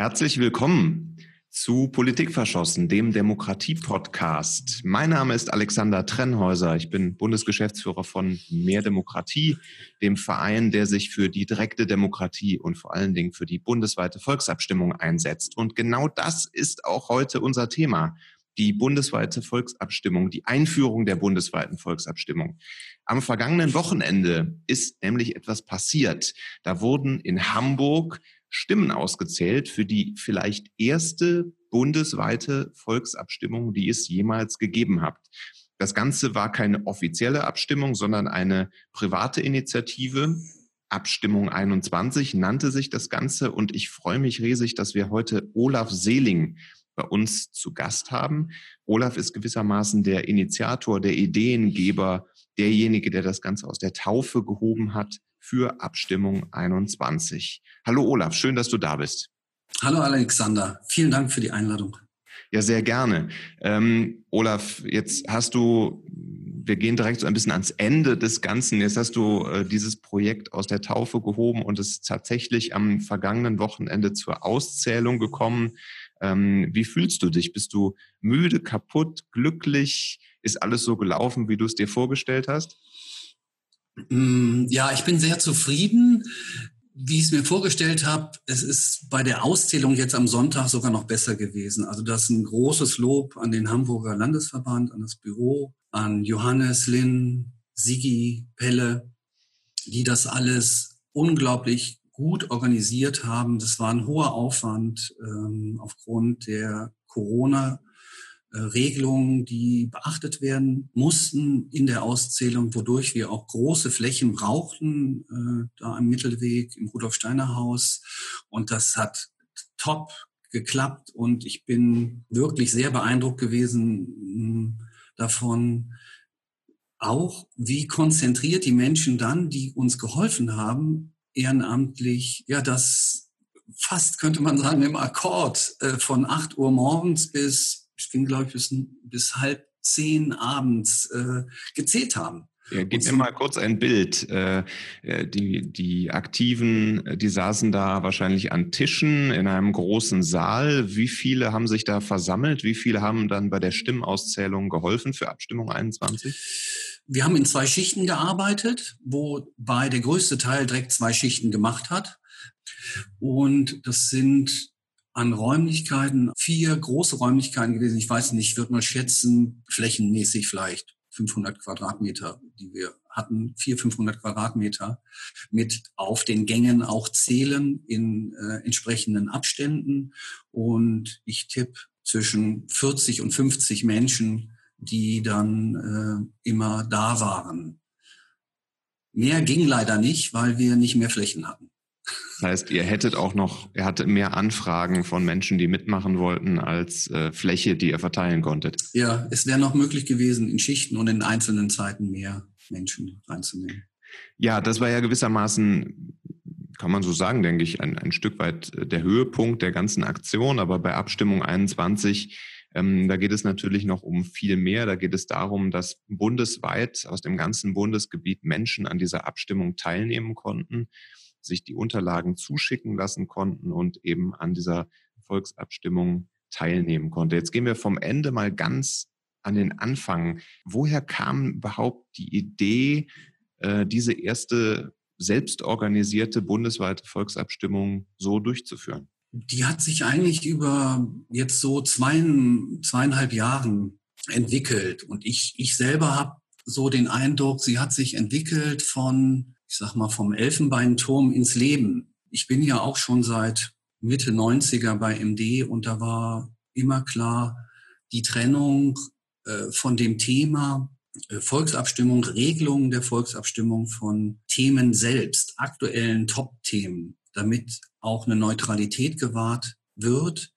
Herzlich willkommen zu Politik verschossen, dem Demokratie-Podcast. Mein Name ist Alexander Trennhäuser. Ich bin Bundesgeschäftsführer von Mehr Demokratie, dem Verein, der sich für die direkte Demokratie und vor allen Dingen für die bundesweite Volksabstimmung einsetzt. Und genau das ist auch heute unser Thema. Die bundesweite Volksabstimmung, die Einführung der bundesweiten Volksabstimmung. Am vergangenen Wochenende ist nämlich etwas passiert. Da wurden in Hamburg Stimmen ausgezählt für die vielleicht erste bundesweite Volksabstimmung, die es jemals gegeben hat. Das Ganze war keine offizielle Abstimmung, sondern eine private Initiative. Abstimmung 21 nannte sich das Ganze und ich freue mich riesig, dass wir heute Olaf Seeling bei uns zu Gast haben. Olaf ist gewissermaßen der Initiator, der Ideengeber, derjenige, der das Ganze aus der Taufe gehoben hat für Abstimmung 21. Hallo Olaf, schön, dass du da bist. Hallo Alexander, vielen Dank für die Einladung. Ja, sehr gerne. Ähm, Olaf, jetzt hast du, wir gehen direkt so ein bisschen ans Ende des Ganzen. Jetzt hast du äh, dieses Projekt aus der Taufe gehoben und es ist tatsächlich am vergangenen Wochenende zur Auszählung gekommen. Ähm, wie fühlst du dich? Bist du müde, kaputt, glücklich? Ist alles so gelaufen, wie du es dir vorgestellt hast? Mm, ja, ich bin sehr zufrieden. Wie ich es mir vorgestellt habe, es ist bei der Auszählung jetzt am Sonntag sogar noch besser gewesen. Also das ist ein großes Lob an den Hamburger Landesverband, an das Büro, an Johannes, Lynn, Sigi, Pelle, die das alles unglaublich gut organisiert haben. Das war ein hoher Aufwand ähm, aufgrund der Corona- Regelungen, die beachtet werden mussten in der Auszählung, wodurch wir auch große Flächen brauchten, äh, da am Mittelweg im Rudolf-Steiner-Haus. Und das hat top geklappt und ich bin wirklich sehr beeindruckt gewesen mh, davon, auch wie konzentriert die Menschen dann, die uns geholfen haben, ehrenamtlich, ja, das fast könnte man sagen im Akkord äh, von 8 Uhr morgens bis ich ging, glaube ich, bis, bis halb zehn abends äh, gezählt haben. Ja, gib mir mal kurz ein Bild. Äh, äh, die, die Aktiven, äh, die saßen da wahrscheinlich an Tischen in einem großen Saal. Wie viele haben sich da versammelt? Wie viele haben dann bei der Stimmauszählung geholfen für Abstimmung 21? Wir haben in zwei Schichten gearbeitet, wobei der größte Teil direkt zwei Schichten gemacht hat. Und das sind an Räumlichkeiten, vier große Räumlichkeiten gewesen. Ich weiß nicht, ich würde mal schätzen, flächenmäßig vielleicht 500 Quadratmeter, die wir hatten, vier 500 Quadratmeter mit auf den Gängen auch zählen in äh, entsprechenden Abständen. Und ich tippe zwischen 40 und 50 Menschen, die dann äh, immer da waren. Mehr ging leider nicht, weil wir nicht mehr Flächen hatten. Das heißt, ihr hättet auch noch, ihr hattet mehr Anfragen von Menschen, die mitmachen wollten, als äh, Fläche, die ihr verteilen konntet. Ja, es wäre noch möglich gewesen, in Schichten und in einzelnen Zeiten mehr Menschen reinzunehmen. Ja, das war ja gewissermaßen, kann man so sagen, denke ich, ein, ein Stück weit äh, der Höhepunkt der ganzen Aktion. Aber bei Abstimmung 21 ähm, da geht es natürlich noch um viel mehr. Da geht es darum, dass bundesweit aus dem ganzen Bundesgebiet Menschen an dieser Abstimmung teilnehmen konnten sich die Unterlagen zuschicken lassen konnten und eben an dieser Volksabstimmung teilnehmen konnte. Jetzt gehen wir vom Ende mal ganz an den Anfang. Woher kam überhaupt die Idee, äh, diese erste selbstorganisierte bundesweite Volksabstimmung so durchzuführen? Die hat sich eigentlich über jetzt so zwei, zweieinhalb Jahren entwickelt. Und ich, ich selber habe so den Eindruck, sie hat sich entwickelt von ich sag mal, vom Elfenbeinturm ins Leben. Ich bin ja auch schon seit Mitte 90er bei MD und da war immer klar die Trennung äh, von dem Thema äh, Volksabstimmung, Regelungen der Volksabstimmung von Themen selbst, aktuellen Top-Themen, damit auch eine Neutralität gewahrt wird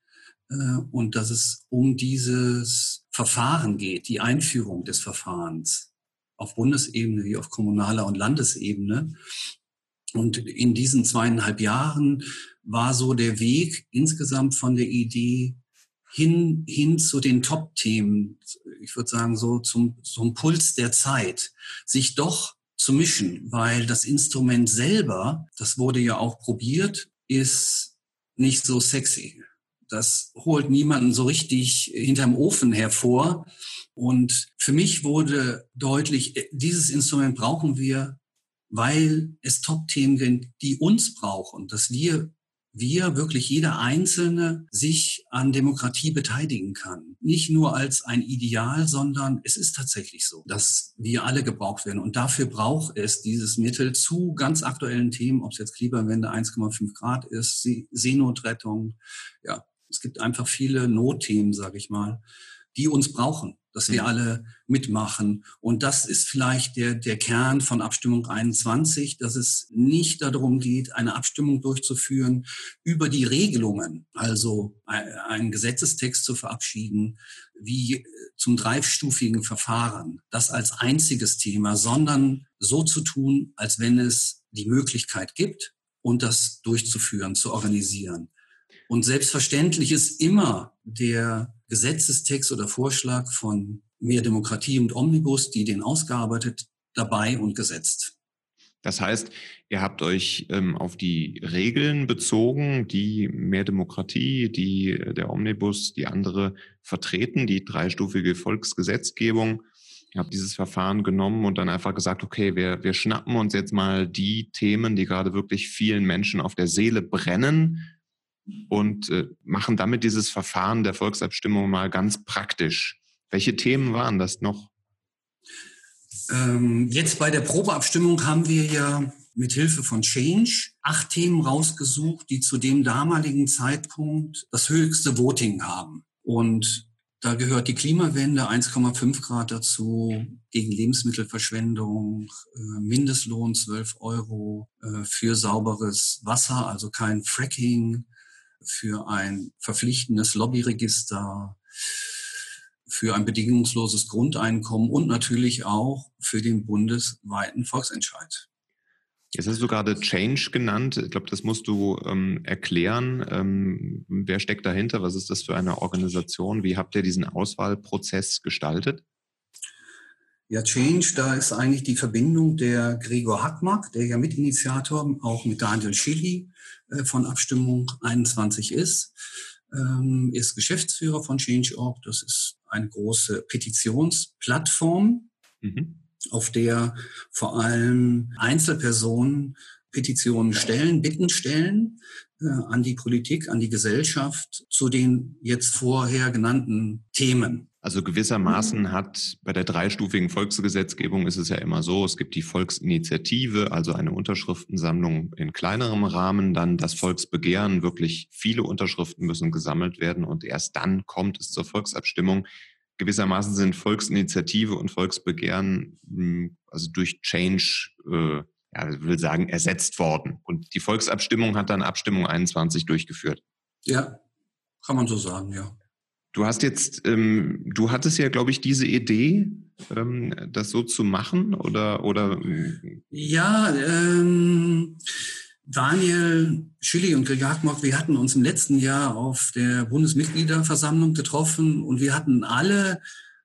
äh, und dass es um dieses Verfahren geht, die Einführung des Verfahrens auf Bundesebene wie auf kommunaler und Landesebene. Und in diesen zweieinhalb Jahren war so der Weg insgesamt von der Idee hin, hin zu den Top-Themen, ich würde sagen so zum, zum Puls der Zeit, sich doch zu mischen, weil das Instrument selber, das wurde ja auch probiert, ist nicht so sexy. Das holt niemanden so richtig hinterm Ofen hervor. Und für mich wurde deutlich, dieses Instrument brauchen wir, weil es Top-Themen sind, die uns brauchen, dass wir wir, wirklich jeder Einzelne, sich an Demokratie beteiligen kann. Nicht nur als ein Ideal, sondern es ist tatsächlich so, dass wir alle gebraucht werden. Und dafür braucht es dieses Mittel zu ganz aktuellen Themen, ob es jetzt Klimawende 1,5 Grad ist, Seenotrettung. Ja, es gibt einfach viele Notthemen, sage ich mal, die uns brauchen dass wir mhm. alle mitmachen. Und das ist vielleicht der, der Kern von Abstimmung 21, dass es nicht darum geht, eine Abstimmung durchzuführen über die Regelungen, also einen Gesetzestext zu verabschieden, wie zum dreistufigen Verfahren, das als einziges Thema, sondern so zu tun, als wenn es die Möglichkeit gibt und das durchzuführen, zu organisieren. Und selbstverständlich ist immer der Gesetzestext oder Vorschlag von Mehr Demokratie und Omnibus, die den ausgearbeitet, dabei und gesetzt. Das heißt, ihr habt euch ähm, auf die Regeln bezogen, die mehr Demokratie, die der Omnibus, die andere vertreten, die dreistufige Volksgesetzgebung. Ihr habt dieses Verfahren genommen und dann einfach gesagt, okay, wir, wir schnappen uns jetzt mal die Themen, die gerade wirklich vielen Menschen auf der Seele brennen und äh, machen damit dieses Verfahren der Volksabstimmung mal ganz praktisch. Welche Themen waren das noch? Ähm, jetzt bei der Probeabstimmung haben wir ja mit Hilfe von Change acht Themen rausgesucht, die zu dem damaligen Zeitpunkt das höchste Voting haben. Und da gehört die Klimawende 1,5 Grad dazu, gegen Lebensmittelverschwendung, äh, Mindestlohn 12 Euro äh, für sauberes Wasser, also kein Fracking, für ein verpflichtendes Lobbyregister, für ein bedingungsloses Grundeinkommen und natürlich auch für den bundesweiten Volksentscheid. Jetzt hast du gerade Change genannt. Ich glaube, das musst du ähm, erklären. Ähm, wer steckt dahinter? Was ist das für eine Organisation? Wie habt ihr diesen Auswahlprozess gestaltet? Ja, Change, da ist eigentlich die Verbindung der Gregor Hackmark, der ja Mitinitiator, auch mit Daniel Schilly von Abstimmung 21 ist, ähm, ist Geschäftsführer von Change.org. Das ist eine große Petitionsplattform, mhm. auf der vor allem Einzelpersonen Petitionen stellen, Bitten stellen äh, an die Politik, an die Gesellschaft zu den jetzt vorher genannten Themen. Also gewissermaßen hat bei der dreistufigen Volksgesetzgebung ist es ja immer so, es gibt die Volksinitiative, also eine Unterschriftensammlung in kleinerem Rahmen, dann das Volksbegehren, wirklich viele Unterschriften müssen gesammelt werden und erst dann kommt es zur Volksabstimmung. Gewissermaßen sind Volksinitiative und Volksbegehren hm, also durch Change, äh, ja, ich will sagen, ersetzt worden. Und die Volksabstimmung hat dann Abstimmung 21 durchgeführt. Ja, kann man so sagen, ja. Du hast jetzt, ähm, du hattest ja, glaube ich, diese Idee, ähm, das so zu machen, oder? oder? Ja, ähm, Daniel Schilly und Gregor Hackmock, wir hatten uns im letzten Jahr auf der Bundesmitgliederversammlung getroffen und wir hatten alle,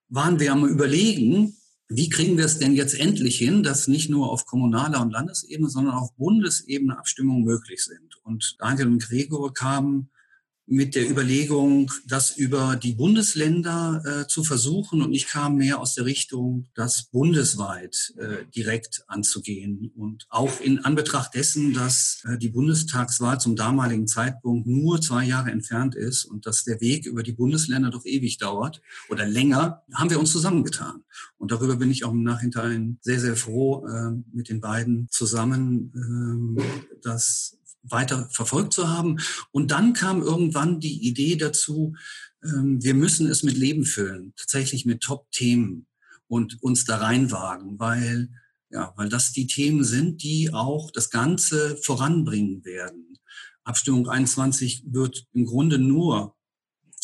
waren wir am Überlegen, wie kriegen wir es denn jetzt endlich hin, dass nicht nur auf kommunaler und Landesebene, sondern auf Bundesebene Abstimmungen möglich sind. Und Daniel und Gregor kamen mit der Überlegung, das über die Bundesländer äh, zu versuchen. Und ich kam mehr aus der Richtung, das bundesweit äh, direkt anzugehen. Und auch in Anbetracht dessen, dass äh, die Bundestagswahl zum damaligen Zeitpunkt nur zwei Jahre entfernt ist und dass der Weg über die Bundesländer doch ewig dauert oder länger, haben wir uns zusammengetan. Und darüber bin ich auch im Nachhinein sehr, sehr froh, äh, mit den beiden zusammen äh, das weiter verfolgt zu haben. Und dann kam irgendwann die Idee dazu, ähm, wir müssen es mit Leben füllen, tatsächlich mit Top-Themen und uns da reinwagen, weil, ja, weil das die Themen sind, die auch das Ganze voranbringen werden. Abstimmung 21 wird im Grunde nur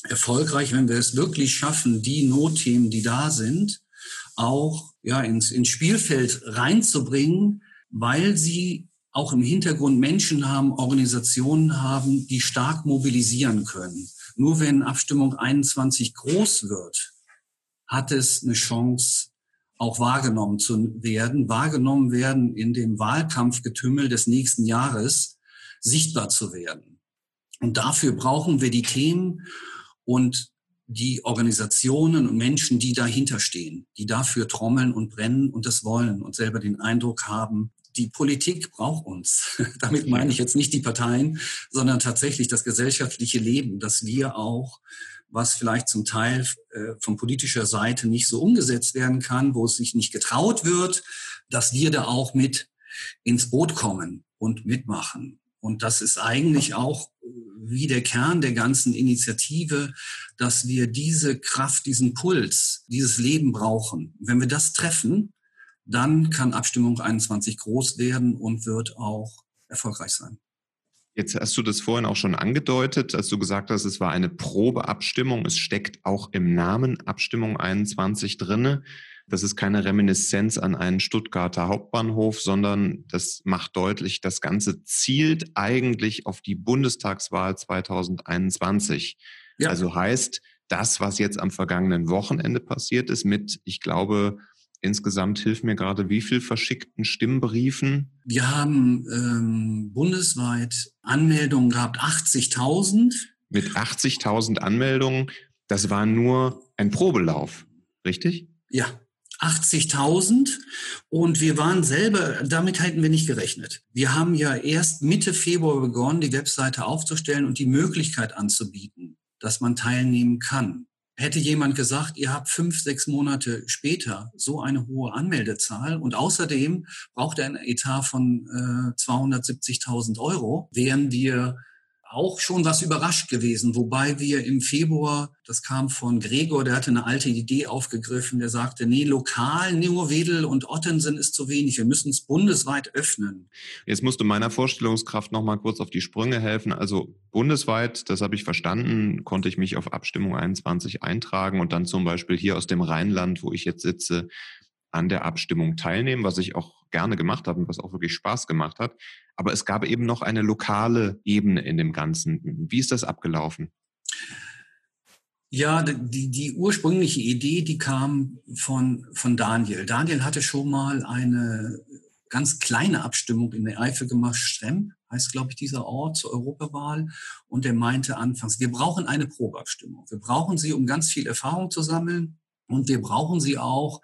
erfolgreich, wenn wir es wirklich schaffen, die Notthemen, die da sind, auch ja, ins, ins Spielfeld reinzubringen, weil sie auch im Hintergrund Menschen haben, Organisationen haben, die stark mobilisieren können. Nur wenn Abstimmung 21 groß wird, hat es eine Chance, auch wahrgenommen zu werden, wahrgenommen werden in dem Wahlkampfgetümmel des nächsten Jahres, sichtbar zu werden. Und dafür brauchen wir die Themen und die Organisationen und Menschen, die dahinter stehen, die dafür trommeln und brennen und das wollen und selber den Eindruck haben, die Politik braucht uns. Damit meine ich jetzt nicht die Parteien, sondern tatsächlich das gesellschaftliche Leben, dass wir auch, was vielleicht zum Teil äh, von politischer Seite nicht so umgesetzt werden kann, wo es sich nicht getraut wird, dass wir da auch mit ins Boot kommen und mitmachen. Und das ist eigentlich auch äh, wie der Kern der ganzen Initiative, dass wir diese Kraft, diesen Puls, dieses Leben brauchen. Wenn wir das treffen, dann kann Abstimmung 21 groß werden und wird auch erfolgreich sein. Jetzt hast du das vorhin auch schon angedeutet, als du gesagt hast, es war eine Probeabstimmung. Es steckt auch im Namen Abstimmung 21 drinne. Das ist keine Reminiszenz an einen Stuttgarter Hauptbahnhof, sondern das macht deutlich, das Ganze zielt eigentlich auf die Bundestagswahl 2021. Ja. Also heißt, das, was jetzt am vergangenen Wochenende passiert ist mit, ich glaube, insgesamt hilft mir gerade, wie viel verschickten Stimmbriefen? Wir haben ähm, bundesweit Anmeldungen gehabt, 80.000. Mit 80.000 Anmeldungen, das war nur ein Probelauf, richtig? Ja, 80.000 und wir waren selber, damit hätten wir nicht gerechnet. Wir haben ja erst Mitte Februar begonnen, die Webseite aufzustellen und die Möglichkeit anzubieten, dass man teilnehmen kann. Hätte jemand gesagt, ihr habt fünf, sechs Monate später so eine hohe Anmeldezahl und außerdem braucht er einen Etat von äh, 270.000 Euro, wären wir auch schon was überrascht gewesen, wobei wir im Februar, das kam von Gregor, der hatte eine alte Idee aufgegriffen, der sagte, nee, lokal Neowedel und Ottensen ist zu wenig, wir müssen es bundesweit öffnen. Jetzt musst du meiner Vorstellungskraft noch mal kurz auf die Sprünge helfen. Also bundesweit, das habe ich verstanden, konnte ich mich auf Abstimmung 21 eintragen und dann zum Beispiel hier aus dem Rheinland, wo ich jetzt sitze, an der Abstimmung teilnehmen, was ich auch gerne gemacht habe und was auch wirklich Spaß gemacht hat. Aber es gab eben noch eine lokale Ebene in dem Ganzen. Wie ist das abgelaufen? Ja, die, die ursprüngliche Idee, die kam von, von Daniel. Daniel hatte schon mal eine ganz kleine Abstimmung in der Eifel gemacht. Strem heißt, glaube ich, dieser Ort zur Europawahl. Und er meinte anfangs, wir brauchen eine Probeabstimmung. Wir brauchen sie, um ganz viel Erfahrung zu sammeln. Und wir brauchen sie auch,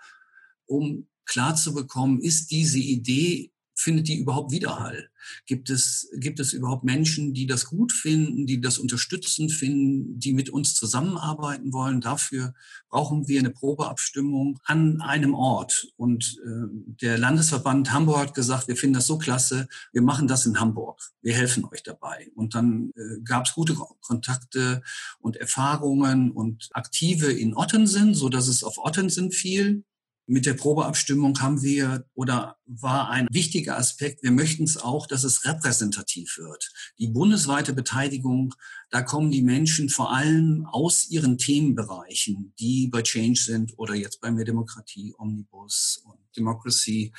um klar zu bekommen, ist diese Idee findet die überhaupt Widerhall? Gibt es, gibt es überhaupt Menschen, die das gut finden, die das unterstützend finden, die mit uns zusammenarbeiten wollen? Dafür brauchen wir eine Probeabstimmung an einem Ort. Und äh, der Landesverband Hamburg hat gesagt, wir finden das so klasse, wir machen das in Hamburg. Wir helfen euch dabei. Und dann äh, gab es gute Kontakte und Erfahrungen und Aktive in Ottensen, so dass es auf Ottensen fiel. Mit der Probeabstimmung haben wir oder war ein wichtiger Aspekt, wir möchten es auch, dass es repräsentativ wird. Die bundesweite Beteiligung, da kommen die Menschen vor allem aus ihren Themenbereichen, die bei Change sind oder jetzt bei Mehr Demokratie, Omnibus und Democracy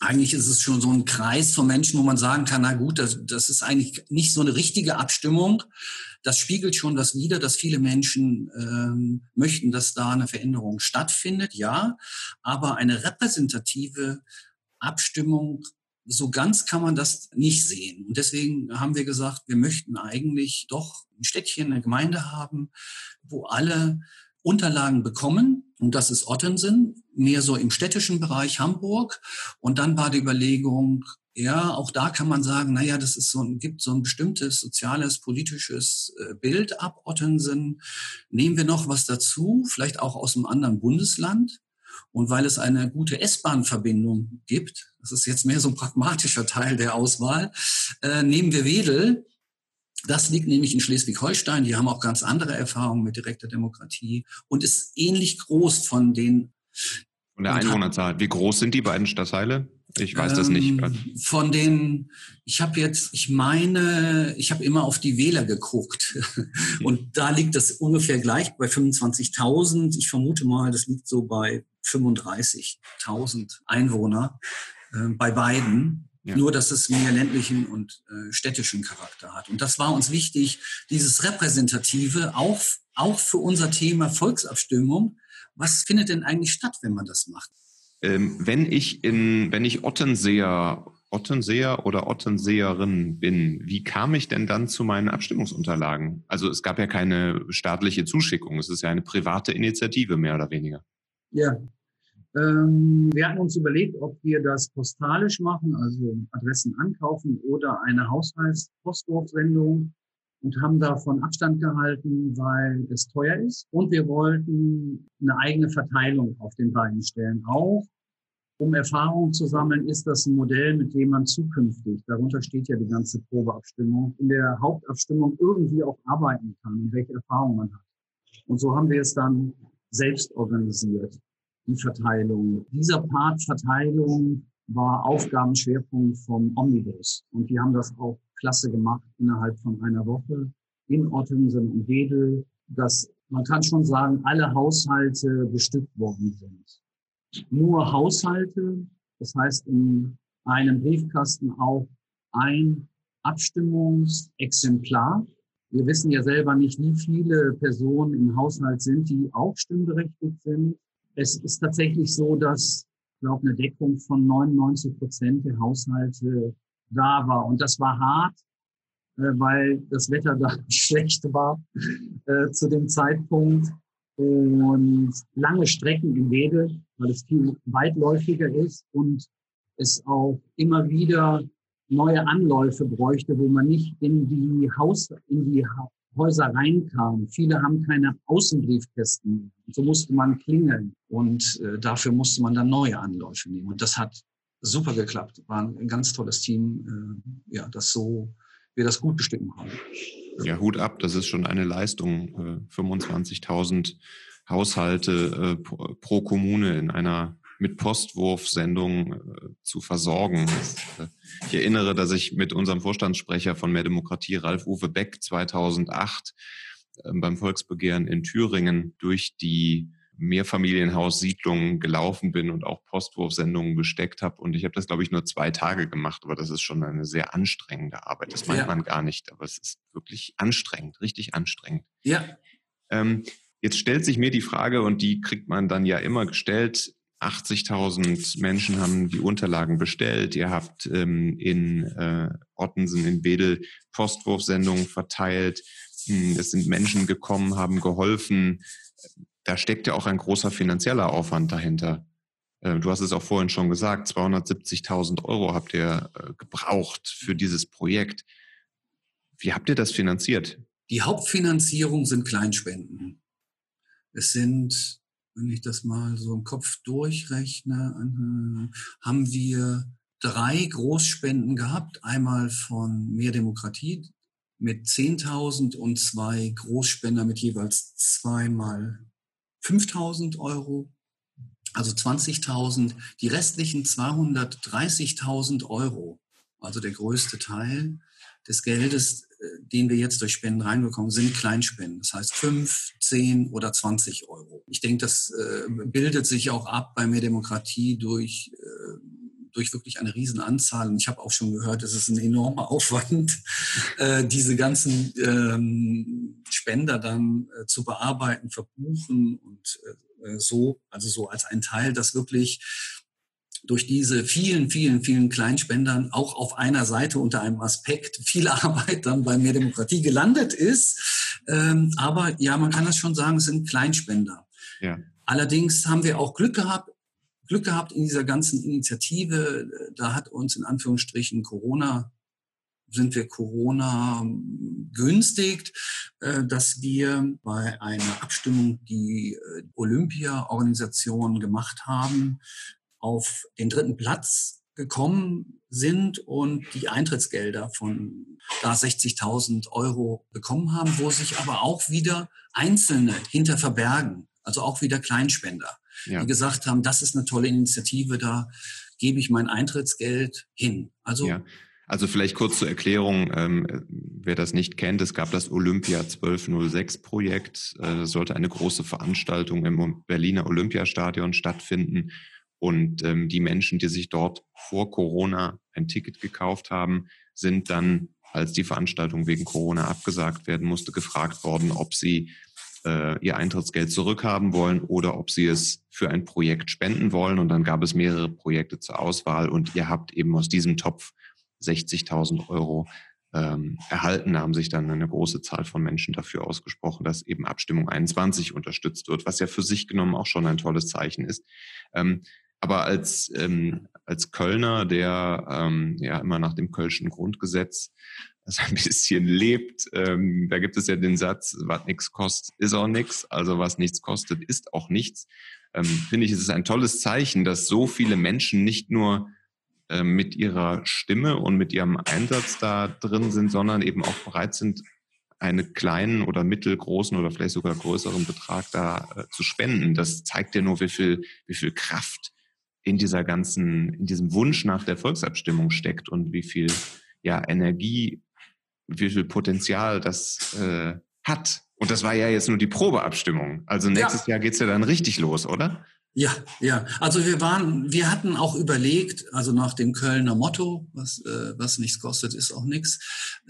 eigentlich ist es schon so ein Kreis von Menschen, wo man sagen kann, na gut, das, das ist eigentlich nicht so eine richtige Abstimmung. Das spiegelt schon das wider, dass viele Menschen ähm, möchten, dass da eine Veränderung stattfindet, ja. Aber eine repräsentative Abstimmung, so ganz kann man das nicht sehen. Und deswegen haben wir gesagt, wir möchten eigentlich doch ein Städtchen, eine Gemeinde haben, wo alle Unterlagen bekommen. Und das ist Ottensen, mehr so im städtischen Bereich Hamburg. Und dann war die Überlegung, ja, auch da kann man sagen, naja, das ist so ein, gibt so ein bestimmtes soziales, politisches äh, Bild ab Ottensen. Nehmen wir noch was dazu, vielleicht auch aus einem anderen Bundesland. Und weil es eine gute S-Bahn-Verbindung gibt, das ist jetzt mehr so ein pragmatischer Teil der Auswahl, äh, nehmen wir Wedel das liegt nämlich in Schleswig-Holstein. Die haben auch ganz andere Erfahrungen mit direkter Demokratie und ist ähnlich groß von den. Von der Einwohnerzahl. Wie groß sind die beiden Stadtteile? Ich weiß ähm, das nicht. Ähm, von den, ich habe jetzt, ich meine, ich habe immer auf die Wähler geguckt und da liegt das ungefähr gleich bei 25.000. Ich vermute mal, das liegt so bei 35.000 Einwohner äh, bei beiden. Ja. Nur, dass es mehr ländlichen und äh, städtischen Charakter hat. Und das war uns wichtig, dieses Repräsentative, auch, auch für unser Thema Volksabstimmung. Was findet denn eigentlich statt, wenn man das macht? Ähm, wenn ich in, wenn ich Ottenseer Ottenseer oder Ottenseerin bin, wie kam ich denn dann zu meinen Abstimmungsunterlagen? Also es gab ja keine staatliche Zuschickung, es ist ja eine private Initiative mehr oder weniger. Ja, ähm, wir hatten uns überlegt, ob wir das postalisch machen, also Adressen ankaufen oder eine Haushaltspostwurfsendung und haben davon Abstand gehalten, weil es teuer ist. Und wir wollten eine eigene Verteilung auf den beiden Stellen auch. Um Erfahrung zu sammeln, ist das ein Modell, mit dem man zukünftig, darunter steht ja die ganze Probeabstimmung, in der Hauptabstimmung irgendwie auch arbeiten kann und welche Erfahrungen man hat. Und so haben wir es dann selbst organisiert die Verteilung. Dieser Part Verteilung war Aufgabenschwerpunkt vom Omnibus. Und die haben das auch klasse gemacht innerhalb von einer Woche in Ottensen und Wedel, dass man kann schon sagen, alle Haushalte bestückt worden sind. Nur Haushalte, das heißt in einem Briefkasten auch ein Abstimmungsexemplar. Wir wissen ja selber nicht, wie viele Personen im Haushalt sind, die auch stimmberechtigt sind. Es ist tatsächlich so, dass, glaube, eine Deckung von 99 Prozent der Haushalte da war. Und das war hart, äh, weil das Wetter da schlecht war äh, zu dem Zeitpunkt. Und lange Strecken im Wege, weil es viel weitläufiger ist und es auch immer wieder neue Anläufe bräuchte, wo man nicht in die Haus, in die Häuser reinkamen. Viele haben keine Außenbriefkästen. So musste man klingeln und äh, dafür musste man dann neue Anläufe nehmen. Und das hat super geklappt. War ein ganz tolles Team, äh, ja, das so wir das gut bestücken haben. Ja, Hut ab, das ist schon eine Leistung. Äh, 25.000 Haushalte äh, pro Kommune in einer mit Postwurfsendungen äh, zu versorgen. Ich erinnere, dass ich mit unserem Vorstandssprecher von Mehr Demokratie, Ralf Uwe Beck, 2008 äh, beim Volksbegehren in Thüringen durch die Mehrfamilienhaussiedlungen gelaufen bin und auch Postwurfsendungen besteckt habe. Und ich habe das, glaube ich, nur zwei Tage gemacht, aber das ist schon eine sehr anstrengende Arbeit. Das meint ja. man gar nicht, aber es ist wirklich anstrengend, richtig anstrengend. Ja. Ähm, jetzt stellt sich mir die Frage, und die kriegt man dann ja immer gestellt, 80.000 Menschen haben die Unterlagen bestellt. Ihr habt ähm, in äh, Ottensen, in Wedel Postwurfsendungen verteilt. Hm, es sind Menschen gekommen, haben geholfen. Da steckt ja auch ein großer finanzieller Aufwand dahinter. Äh, du hast es auch vorhin schon gesagt, 270.000 Euro habt ihr äh, gebraucht für dieses Projekt. Wie habt ihr das finanziert? Die Hauptfinanzierung sind Kleinspenden. Es sind wenn ich das mal so im Kopf durchrechne, haben wir drei Großspenden gehabt. Einmal von Mehr Demokratie mit 10.000 und zwei Großspender mit jeweils zweimal 5.000 Euro. Also 20.000. Die restlichen 230.000 Euro, also der größte Teil des Geldes, den wir jetzt durch Spenden reinbekommen, sind Kleinspenden. Das heißt fünf, zehn oder zwanzig Euro. Ich denke, das äh, bildet sich auch ab bei mehr Demokratie durch, äh, durch wirklich eine Riesenanzahl. Und ich habe auch schon gehört, es ist ein enormer Aufwand, äh, diese ganzen ähm, Spender dann äh, zu bearbeiten, verbuchen und äh, so, also so als ein Teil, das wirklich durch diese vielen, vielen, vielen Kleinspendern auch auf einer Seite unter einem Aspekt viel Arbeit dann bei Mehr Demokratie gelandet ist. Ähm, aber ja, man kann das schon sagen, es sind Kleinspender. Ja. Allerdings haben wir auch Glück gehabt, Glück gehabt in dieser ganzen Initiative. Da hat uns in Anführungsstrichen Corona sind wir Corona günstigt, äh, dass wir bei einer Abstimmung, die äh, Olympia-Organisation gemacht haben, auf den dritten Platz gekommen sind und die Eintrittsgelder von da 60.000 Euro bekommen haben, wo sich aber auch wieder Einzelne hinter verbergen, also auch wieder Kleinspender, ja. die gesagt haben, das ist eine tolle Initiative, da gebe ich mein Eintrittsgeld hin. Also ja. Also vielleicht kurz zur Erklärung, ähm, wer das nicht kennt, es gab das Olympia 1206 Projekt. Äh, sollte eine große Veranstaltung im Berliner Olympiastadion stattfinden. Und ähm, die Menschen, die sich dort vor Corona ein Ticket gekauft haben, sind dann, als die Veranstaltung wegen Corona abgesagt werden musste, gefragt worden, ob sie äh, ihr Eintrittsgeld zurückhaben wollen oder ob sie es für ein Projekt spenden wollen. Und dann gab es mehrere Projekte zur Auswahl und ihr habt eben aus diesem Topf 60.000 Euro ähm, erhalten, haben sich dann eine große Zahl von Menschen dafür ausgesprochen, dass eben Abstimmung 21 unterstützt wird, was ja für sich genommen auch schon ein tolles Zeichen ist. Ähm, aber als, ähm, als Kölner, der ähm, ja immer nach dem Kölschen Grundgesetz das ein bisschen lebt, ähm, da gibt es ja den Satz, was nichts kostet, ist auch nichts. Also was nichts kostet, ist auch nichts. Ähm, Finde ich, es ist ein tolles Zeichen, dass so viele Menschen nicht nur ähm, mit ihrer Stimme und mit ihrem Einsatz da drin sind, sondern eben auch bereit sind, einen kleinen oder mittelgroßen oder vielleicht sogar größeren Betrag da äh, zu spenden. Das zeigt ja nur, wie viel, wie viel Kraft in dieser ganzen, in diesem Wunsch nach der Volksabstimmung steckt und wie viel ja, Energie, wie viel Potenzial das äh, hat. Und das war ja jetzt nur die Probeabstimmung. Also nächstes ja. Jahr geht's ja dann richtig los, oder? Ja, ja. Also wir waren, wir hatten auch überlegt, also nach dem Kölner Motto, was, äh, was nichts kostet, ist auch nichts,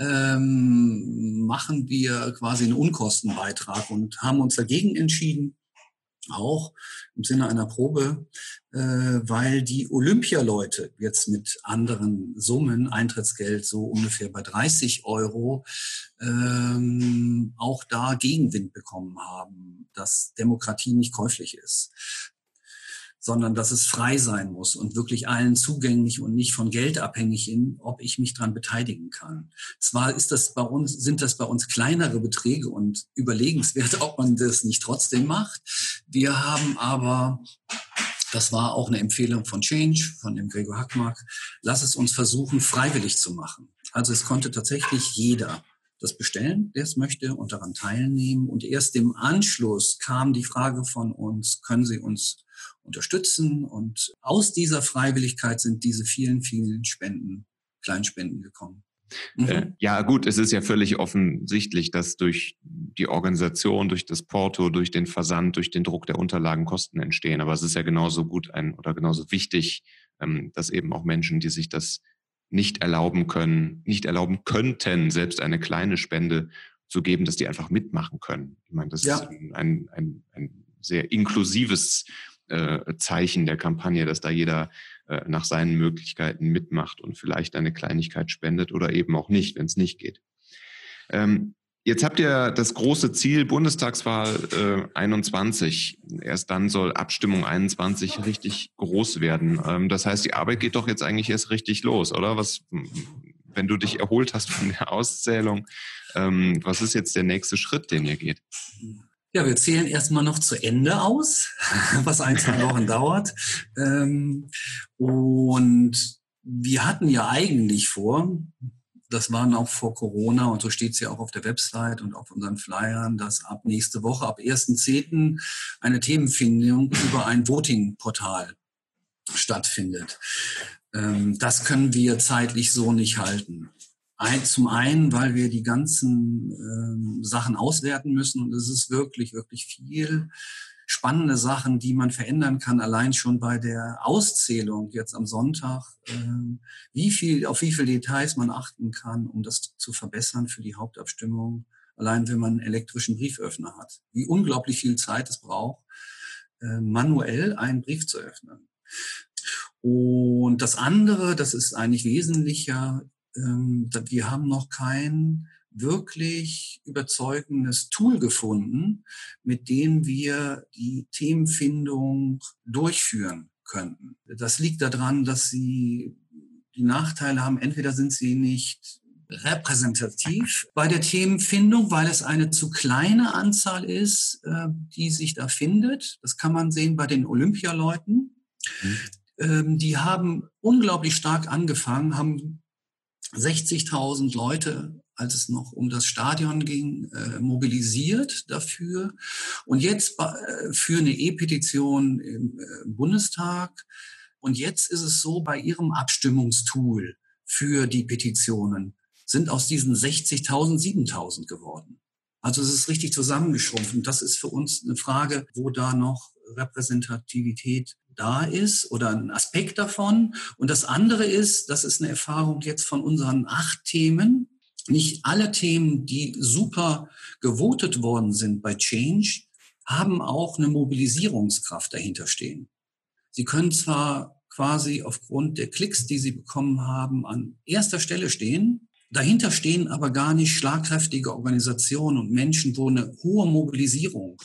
ähm, machen wir quasi einen Unkostenbeitrag und haben uns dagegen entschieden, auch im Sinne einer Probe, äh, weil die Olympialeute jetzt mit anderen Summen, Eintrittsgeld so ungefähr bei 30 Euro, ähm, auch da Gegenwind bekommen haben, dass Demokratie nicht käuflich ist sondern dass es frei sein muss und wirklich allen zugänglich und nicht von Geld abhängig in, ob ich mich dran beteiligen kann. Zwar ist das bei uns, sind das bei uns kleinere Beträge und überlegenswert, ob man das nicht trotzdem macht. Wir haben aber das war auch eine Empfehlung von Change, von dem Gregor Hackmark. Lass es uns versuchen, freiwillig zu machen. Also es konnte tatsächlich jeder das bestellen, der es möchte und daran teilnehmen. Und erst im Anschluss kam die Frage von uns, können Sie uns unterstützen. Und aus dieser Freiwilligkeit sind diese vielen, vielen Spenden, Kleinspenden gekommen. Mhm. Äh, ja, gut, es ist ja völlig offensichtlich, dass durch die Organisation, durch das Porto, durch den Versand, durch den Druck der Unterlagen Kosten entstehen. Aber es ist ja genauso gut ein oder genauso wichtig, ähm, dass eben auch Menschen, die sich das nicht erlauben können, nicht erlauben könnten, selbst eine kleine Spende zu geben, dass die einfach mitmachen können. Ich meine, das ja. ist ein, ein, ein sehr inklusives äh, Zeichen der Kampagne, dass da jeder nach seinen Möglichkeiten mitmacht und vielleicht eine Kleinigkeit spendet oder eben auch nicht, wenn es nicht geht. Ähm, jetzt habt ihr das große Ziel Bundestagswahl äh, 21. Erst dann soll Abstimmung 21 richtig groß werden. Ähm, das heißt, die Arbeit geht doch jetzt eigentlich erst richtig los, oder? Was, wenn du dich erholt hast von der Auszählung, ähm, was ist jetzt der nächste Schritt, den ihr geht? Ja, wir zählen erstmal noch zu Ende aus, was ein, zwei Wochen dauert. Ähm, und wir hatten ja eigentlich vor, das war noch vor Corona und so steht es ja auch auf der Website und auf unseren Flyern, dass ab nächste Woche, ab 1.10. eine Themenfindung über ein Voting-Portal stattfindet. Ähm, das können wir zeitlich so nicht halten. Ein, zum einen, weil wir die ganzen ähm, Sachen auswerten müssen und es ist wirklich, wirklich viel spannende Sachen, die man verändern kann, allein schon bei der Auszählung jetzt am Sonntag, ähm, wie viel, auf wie viele Details man achten kann, um das zu verbessern für die Hauptabstimmung, allein wenn man einen elektrischen Brieföffner hat. Wie unglaublich viel Zeit es braucht, äh, manuell einen Brief zu öffnen. Und das andere, das ist eigentlich wesentlicher, ähm, wir haben noch kein wirklich überzeugendes Tool gefunden, mit dem wir die Themenfindung durchführen könnten. Das liegt daran, dass sie die Nachteile haben. Entweder sind sie nicht repräsentativ bei der Themenfindung, weil es eine zu kleine Anzahl ist, äh, die sich da findet. Das kann man sehen bei den Olympialeuten. Mhm. Ähm, die haben unglaublich stark angefangen, haben 60.000 Leute, als es noch um das Stadion ging, äh, mobilisiert dafür. Und jetzt äh, für eine E-Petition im äh, Bundestag. Und jetzt ist es so, bei ihrem Abstimmungstool für die Petitionen sind aus diesen 60.000 7.000 geworden. Also es ist richtig zusammengeschrumpft. Und das ist für uns eine Frage, wo da noch Repräsentativität da ist oder ein Aspekt davon. Und das andere ist, das ist eine Erfahrung jetzt von unseren acht Themen, nicht alle Themen, die super gewotet worden sind bei Change, haben auch eine Mobilisierungskraft dahinter stehen. Sie können zwar quasi aufgrund der Klicks, die sie bekommen haben, an erster Stelle stehen, dahinter stehen aber gar nicht schlagkräftige Organisationen und Menschen, wo eine hohe Mobilisierung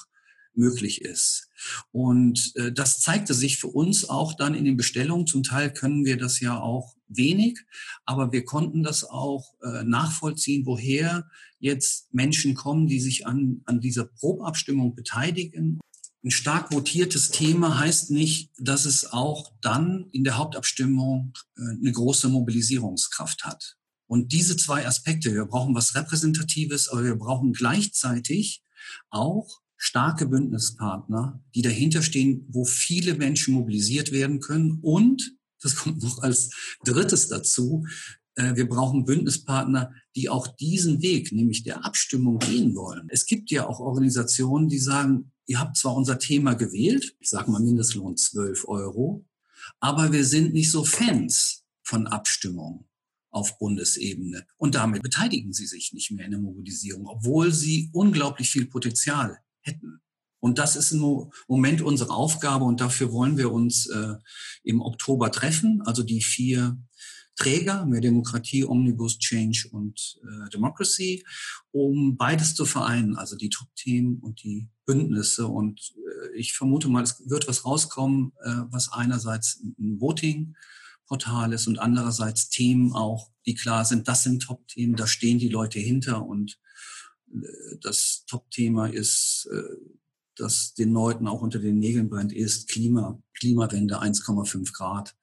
möglich ist. Und äh, das zeigte sich für uns auch dann in den Bestellungen. Zum Teil können wir das ja auch wenig, aber wir konnten das auch äh, nachvollziehen, woher jetzt Menschen kommen, die sich an, an dieser Probabstimmung beteiligen. Ein stark votiertes Thema heißt nicht, dass es auch dann in der Hauptabstimmung äh, eine große Mobilisierungskraft hat. Und diese zwei Aspekte, wir brauchen was Repräsentatives, aber wir brauchen gleichzeitig auch starke Bündnispartner, die dahinter stehen, wo viele Menschen mobilisiert werden können. Und, das kommt noch als drittes dazu, äh, wir brauchen Bündnispartner, die auch diesen Weg, nämlich der Abstimmung gehen wollen. Es gibt ja auch Organisationen, die sagen, ihr habt zwar unser Thema gewählt, ich sage mal Mindestlohn 12 Euro, aber wir sind nicht so Fans von Abstimmung auf Bundesebene. Und damit beteiligen sie sich nicht mehr in der Mobilisierung, obwohl sie unglaublich viel Potenzial hätten. Und das ist im Moment unsere Aufgabe und dafür wollen wir uns äh, im Oktober treffen, also die vier Träger, mehr Demokratie, Omnibus, Change und äh, Democracy, um beides zu vereinen, also die Top-Themen und die Bündnisse. Und äh, ich vermute mal, es wird was rauskommen, äh, was einerseits ein Voting-Portal ist und andererseits Themen auch, die klar sind, das sind Top-Themen, da stehen die Leute hinter und das Top-Thema ist, äh, das den Leuten auch unter den Nägeln brennt, ist Klima, Klimawende 1,5 Grad.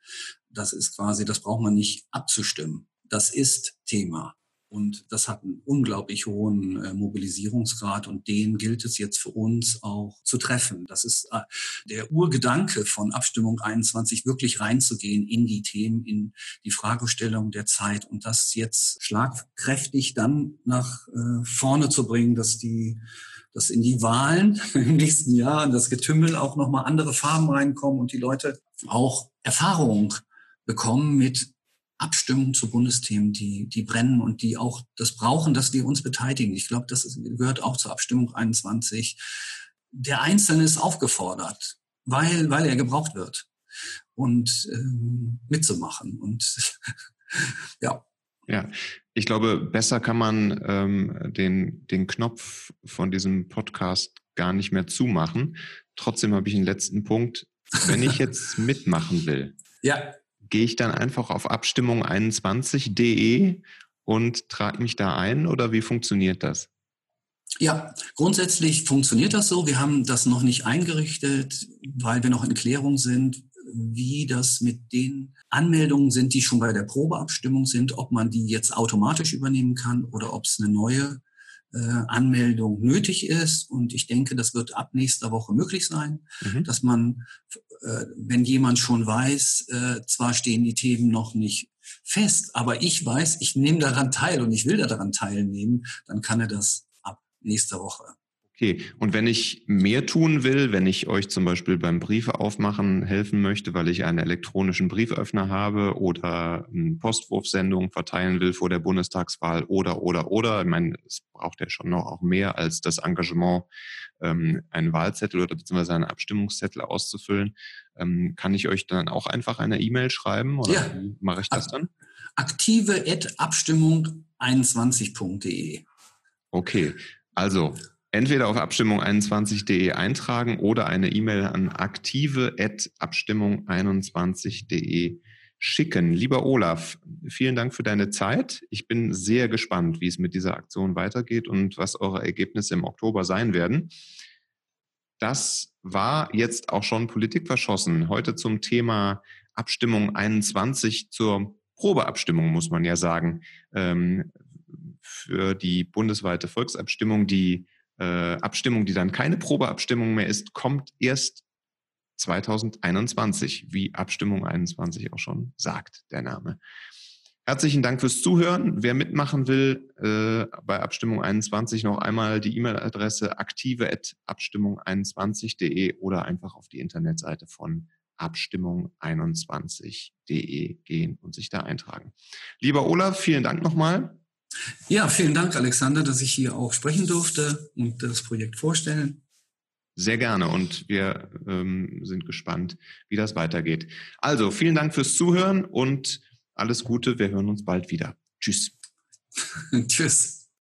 Das ist quasi, das braucht man nicht abzustimmen. Das ist Thema. Und das hat einen unglaublich hohen äh, Mobilisierungsgrad und den gilt es jetzt für uns auch zu treffen. Das ist äh, der Urgedanke von Abstimmung 21, wirklich reinzugehen in die Themen, in die Fragestellung der Zeit und das jetzt schlagkräftig dann nach äh, vorne zu bringen, dass die dass in die Wahlen im nächsten Jahr in das Getümmel auch nochmal andere Farben reinkommen und die Leute auch Erfahrung bekommen mit Abstimmungen zu Bundesthemen, die, die brennen und die auch das brauchen, dass wir uns beteiligen. Ich glaube, das gehört auch zur Abstimmung 21. Der Einzelne ist aufgefordert, weil, weil er gebraucht wird und ähm, mitzumachen. Und ja. Ja, ich glaube, besser kann man ähm, den, den Knopf von diesem Podcast gar nicht mehr zumachen. Trotzdem habe ich einen letzten Punkt. Wenn ich jetzt mitmachen will, ja gehe ich dann einfach auf abstimmung21.de und trage mich da ein oder wie funktioniert das? Ja, grundsätzlich funktioniert das so. Wir haben das noch nicht eingerichtet, weil wir noch in Klärung sind, wie das mit den Anmeldungen sind, die schon bei der Probeabstimmung sind, ob man die jetzt automatisch übernehmen kann oder ob es eine neue Anmeldung nötig ist. Und ich denke, das wird ab nächster Woche möglich sein, mhm. dass man äh, wenn jemand schon weiß, äh, zwar stehen die Themen noch nicht fest, aber ich weiß, ich nehme daran teil und ich will daran teilnehmen, dann kann er das ab nächster Woche. Okay, und wenn ich mehr tun will, wenn ich euch zum Beispiel beim Briefe aufmachen helfen möchte, weil ich einen elektronischen Brieföffner habe oder eine Postwurfsendung verteilen will vor der Bundestagswahl oder, oder, oder, ich meine, es braucht ja schon noch auch mehr als das Engagement, ähm, einen Wahlzettel oder beziehungsweise einen Abstimmungszettel auszufüllen, ähm, kann ich euch dann auch einfach eine E-Mail schreiben oder ja. wie mache ich das dann? Aktive Abstimmung21.de. Okay, also entweder auf abstimmung21.de eintragen oder eine E-Mail an aktive.abstimmung21.de schicken. Lieber Olaf, vielen Dank für deine Zeit. Ich bin sehr gespannt, wie es mit dieser Aktion weitergeht und was eure Ergebnisse im Oktober sein werden. Das war jetzt auch schon Politik verschossen. Heute zum Thema Abstimmung 21 zur Probeabstimmung, muss man ja sagen, ähm, für die bundesweite Volksabstimmung, die äh, Abstimmung, die dann keine Probeabstimmung mehr ist, kommt erst 2021, wie Abstimmung 21 auch schon sagt, der Name. Herzlichen Dank fürs Zuhören. Wer mitmachen will, äh, bei Abstimmung 21 noch einmal die E-Mail-Adresse aktive.abstimmung21.de oder einfach auf die Internetseite von abstimmung21.de gehen und sich da eintragen. Lieber Olaf, vielen Dank nochmal. Ja, vielen Dank, Alexander, dass ich hier auch sprechen durfte und das Projekt vorstellen. Sehr gerne und wir ähm, sind gespannt, wie das weitergeht. Also vielen Dank fürs Zuhören und alles Gute. Wir hören uns bald wieder. Tschüss. Tschüss.